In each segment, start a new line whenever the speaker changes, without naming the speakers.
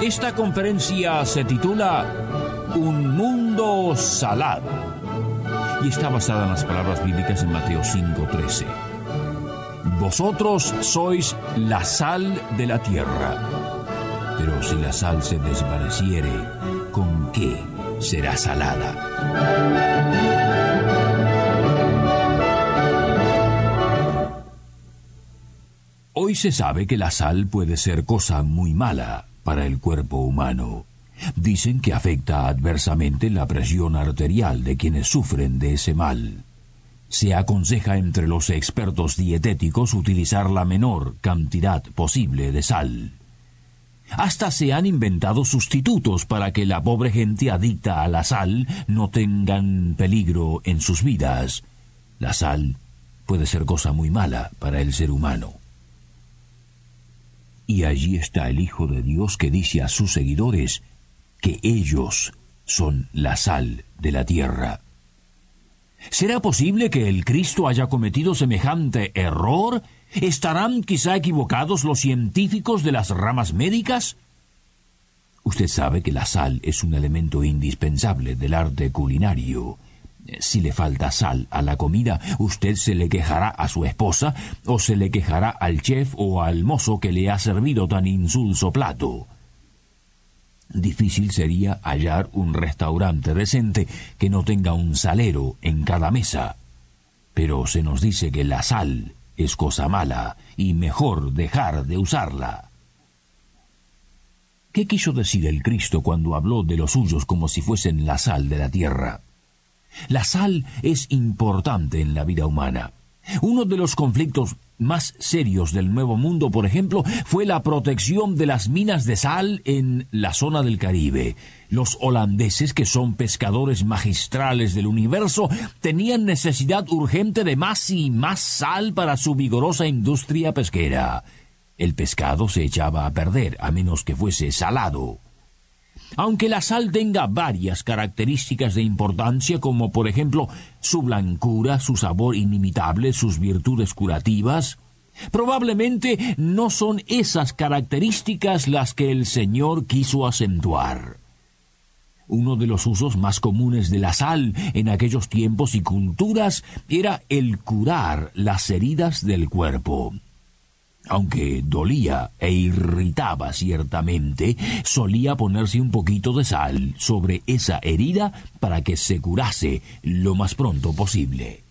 Esta conferencia se titula Un mundo salado y está basada en las palabras bíblicas en Mateo 5:13. Vosotros sois la sal de la tierra, pero si la sal se desvaneciere, ¿con qué será salada? Hoy se sabe que la sal puede ser cosa muy mala para el cuerpo humano. Dicen que afecta adversamente la presión arterial de quienes sufren de ese mal. Se aconseja entre los expertos dietéticos utilizar la menor cantidad posible de sal. Hasta se han inventado sustitutos para que la pobre gente adicta a la sal no tengan peligro en sus vidas. La sal puede ser cosa muy mala para el ser humano. Y allí está el Hijo de Dios que dice a sus seguidores que ellos son la sal de la tierra. ¿Será posible que el Cristo haya cometido semejante error? ¿Estarán quizá equivocados los científicos de las ramas médicas? Usted sabe que la sal es un elemento indispensable del arte culinario. Si le falta sal a la comida, usted se le quejará a su esposa o se le quejará al chef o al mozo que le ha servido tan insulso plato. Difícil sería hallar un restaurante decente que no tenga un salero en cada mesa. Pero se nos dice que la sal es cosa mala y mejor dejar de usarla. ¿Qué quiso decir el Cristo cuando habló de los suyos como si fuesen la sal de la tierra? La sal es importante en la vida humana. Uno de los conflictos más serios del Nuevo Mundo, por ejemplo, fue la protección de las minas de sal en la zona del Caribe. Los holandeses, que son pescadores magistrales del universo, tenían necesidad urgente de más y más sal para su vigorosa industria pesquera. El pescado se echaba a perder a menos que fuese salado. Aunque la sal tenga varias características de importancia, como por ejemplo su blancura, su sabor inimitable, sus virtudes curativas, probablemente no son esas características las que el Señor quiso acentuar. Uno de los usos más comunes de la sal en aquellos tiempos y culturas era el curar las heridas del cuerpo. Aunque dolía e irritaba ciertamente, solía ponerse un poquito de sal sobre esa herida para que se curase lo más pronto posible.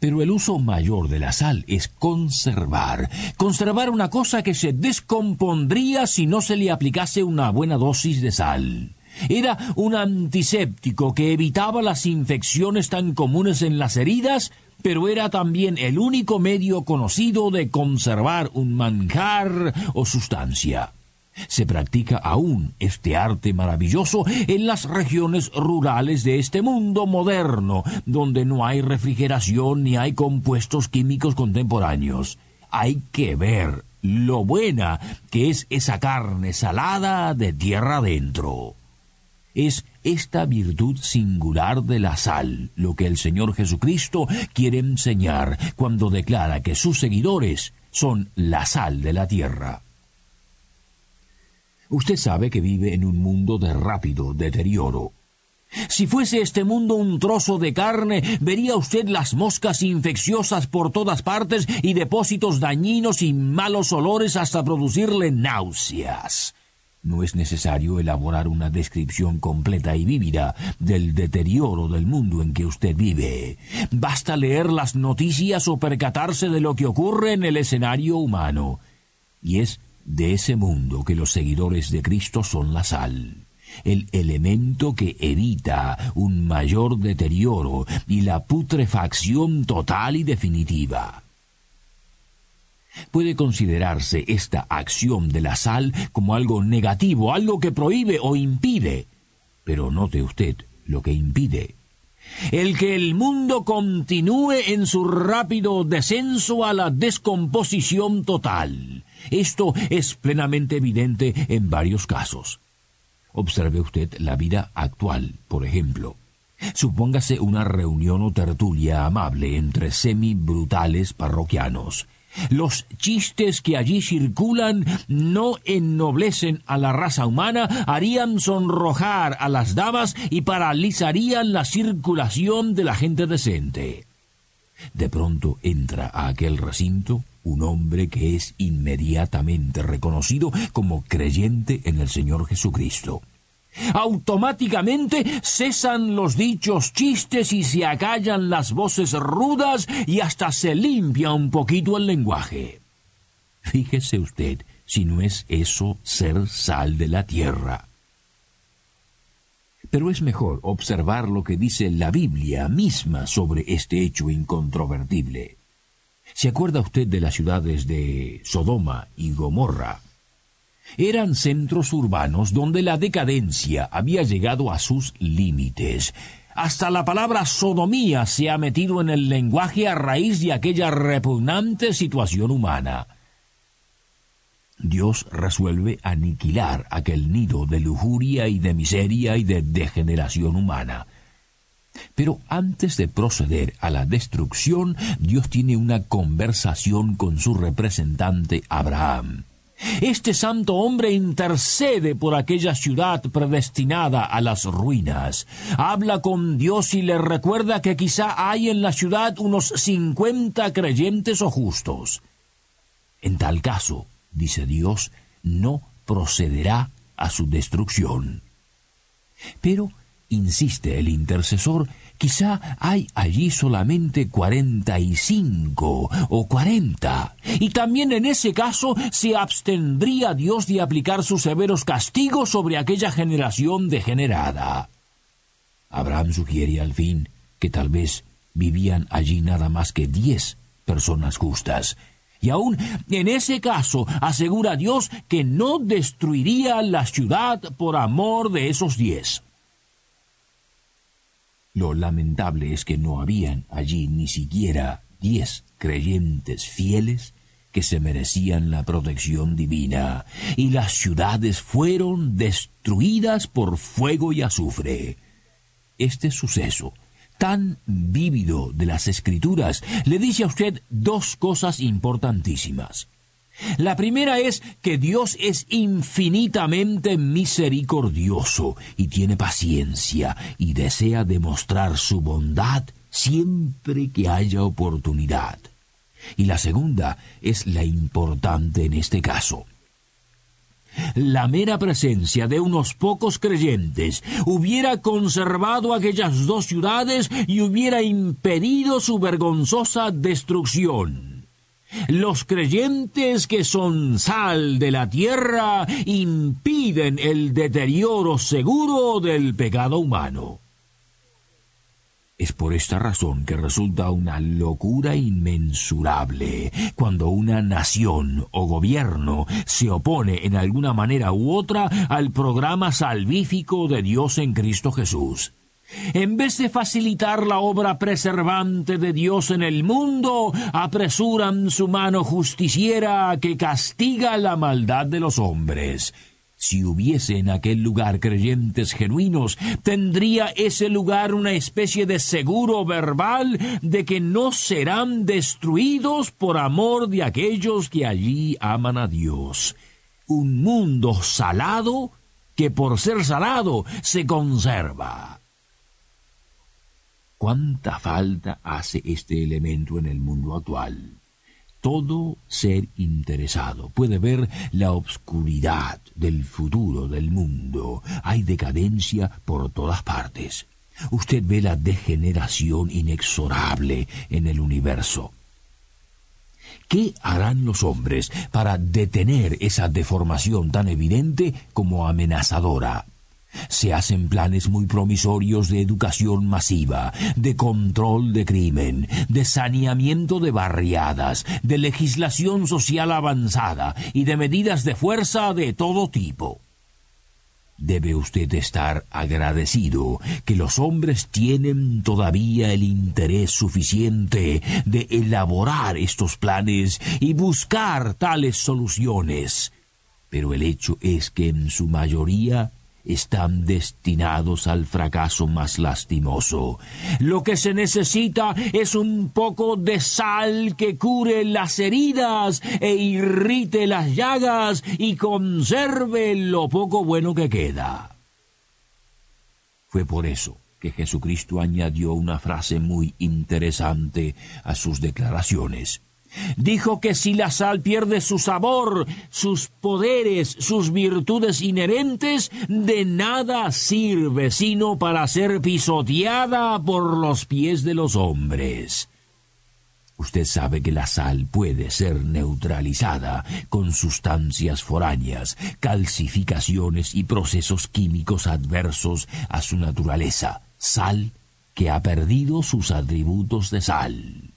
Pero el uso mayor de la sal es conservar. Conservar una cosa que se descompondría si no se le aplicase una buena dosis de sal. Era un antiséptico que evitaba las infecciones tan comunes en las heridas pero era también el único medio conocido de conservar un manjar o sustancia. Se practica aún este arte maravilloso en las regiones rurales de este mundo moderno, donde no hay refrigeración ni hay compuestos químicos contemporáneos. Hay que ver lo buena que es esa carne salada de tierra adentro. Es esta virtud singular de la sal lo que el Señor Jesucristo quiere enseñar cuando declara que sus seguidores son la sal de la tierra. Usted sabe que vive en un mundo de rápido deterioro. Si fuese este mundo un trozo de carne, vería usted las moscas infecciosas por todas partes y depósitos dañinos y malos olores hasta producirle náuseas. No es necesario elaborar una descripción completa y vívida del deterioro del mundo en que usted vive. Basta leer las noticias o percatarse de lo que ocurre en el escenario humano. Y es de ese mundo que los seguidores de Cristo son la sal el elemento que evita un mayor deterioro y la putrefacción total y definitiva. Puede considerarse esta acción de la sal como algo negativo, algo que prohíbe o impide. Pero note usted lo que impide. El que el mundo continúe en su rápido descenso a la descomposición total. Esto es plenamente evidente en varios casos. Observe usted la vida actual, por ejemplo. Supóngase una reunión o tertulia amable entre semi-brutales parroquianos. Los chistes que allí circulan no ennoblecen a la raza humana, harían sonrojar a las damas y paralizarían la circulación de la gente decente. De pronto entra a aquel recinto un hombre que es inmediatamente reconocido como creyente en el Señor Jesucristo. Automáticamente cesan los dichos chistes y se acallan las voces rudas y hasta se limpia un poquito el lenguaje. Fíjese usted si no es eso ser sal de la tierra. Pero es mejor observar lo que dice la Biblia misma sobre este hecho incontrovertible. ¿Se acuerda usted de las ciudades de Sodoma y Gomorra? Eran centros urbanos donde la decadencia había llegado a sus límites. Hasta la palabra sodomía se ha metido en el lenguaje a raíz de aquella repugnante situación humana. Dios resuelve aniquilar aquel nido de lujuria y de miseria y de degeneración humana. Pero antes de proceder a la destrucción, Dios tiene una conversación con su representante Abraham. Este santo hombre intercede por aquella ciudad predestinada a las ruinas. Habla con Dios y le recuerda que quizá hay en la ciudad unos cincuenta creyentes o justos. En tal caso, dice Dios, no procederá a su destrucción. Pero, insiste el intercesor, Quizá hay allí solamente cuarenta y cinco o cuarenta. Y también en ese caso se abstendría Dios de aplicar sus severos castigos sobre aquella generación degenerada. Abraham sugiere al fin que tal vez vivían allí nada más que diez personas justas. Y aún en ese caso asegura Dios que no destruiría la ciudad por amor de esos diez. Lo lamentable es que no habían allí ni siquiera diez creyentes fieles que se merecían la protección divina, y las ciudades fueron destruidas por fuego y azufre. Este suceso tan vívido de las escrituras le dice a usted dos cosas importantísimas. La primera es que Dios es infinitamente misericordioso y tiene paciencia y desea demostrar su bondad siempre que haya oportunidad. Y la segunda es la importante en este caso. La mera presencia de unos pocos creyentes hubiera conservado aquellas dos ciudades y hubiera impedido su vergonzosa destrucción. Los creyentes que son sal de la tierra impiden el deterioro seguro del pecado humano. Es por esta razón que resulta una locura inmensurable cuando una nación o gobierno se opone en alguna manera u otra al programa salvífico de Dios en Cristo Jesús. En vez de facilitar la obra preservante de Dios en el mundo, apresuran su mano justiciera que castiga la maldad de los hombres. Si hubiese en aquel lugar creyentes genuinos, tendría ese lugar una especie de seguro verbal de que no serán destruidos por amor de aquellos que allí aman a Dios. Un mundo salado que por ser salado se conserva. ¿Cuánta falta hace este elemento en el mundo actual? Todo ser interesado puede ver la obscuridad del futuro del mundo. Hay decadencia por todas partes. Usted ve la degeneración inexorable en el universo. ¿Qué harán los hombres para detener esa deformación tan evidente como amenazadora? Se hacen planes muy promisorios de educación masiva, de control de crimen, de saneamiento de barriadas, de legislación social avanzada y de medidas de fuerza de todo tipo. Debe usted estar agradecido que los hombres tienen todavía el interés suficiente de elaborar estos planes y buscar tales soluciones. Pero el hecho es que en su mayoría están destinados al fracaso más lastimoso. Lo que se necesita es un poco de sal que cure las heridas e irrite las llagas y conserve lo poco bueno que queda. Fue por eso que Jesucristo añadió una frase muy interesante a sus declaraciones. Dijo que si la sal pierde su sabor, sus poderes, sus virtudes inherentes, de nada sirve sino para ser pisoteada por los pies de los hombres. Usted sabe que la sal puede ser neutralizada con sustancias foráneas, calcificaciones y procesos químicos adversos a su naturaleza. Sal que ha perdido sus atributos de sal.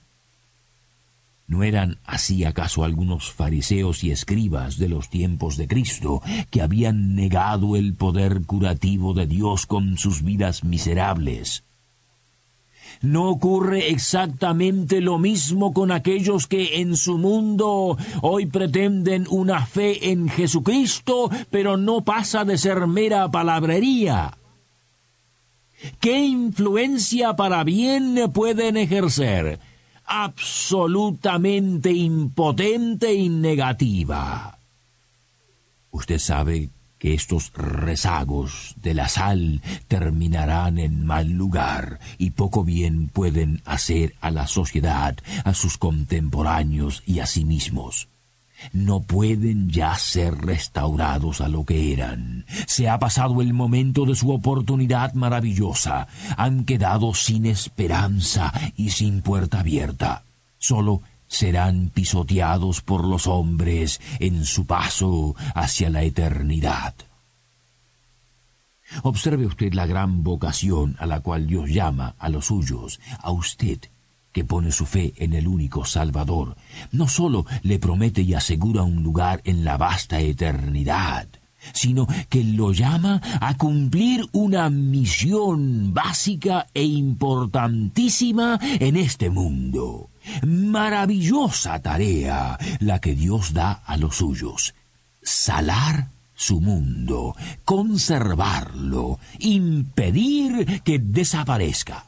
¿No eran así acaso algunos fariseos y escribas de los tiempos de Cristo que habían negado el poder curativo de Dios con sus vidas miserables? ¿No ocurre exactamente lo mismo con aquellos que en su mundo hoy pretenden una fe en Jesucristo, pero no pasa de ser mera palabrería? ¿Qué influencia para bien pueden ejercer? Absolutamente impotente y negativa. Usted sabe que estos rezagos de la sal terminarán en mal lugar y poco bien pueden hacer a la sociedad, a sus contemporáneos y a sí mismos no pueden ya ser restaurados a lo que eran. Se ha pasado el momento de su oportunidad maravillosa. Han quedado sin esperanza y sin puerta abierta. Solo serán pisoteados por los hombres en su paso hacia la eternidad. Observe usted la gran vocación a la cual Dios llama a los suyos, a usted que pone su fe en el único Salvador, no sólo le promete y asegura un lugar en la vasta eternidad, sino que lo llama a cumplir una misión básica e importantísima en este mundo. Maravillosa tarea la que Dios da a los suyos. Salar su mundo, conservarlo, impedir que desaparezca.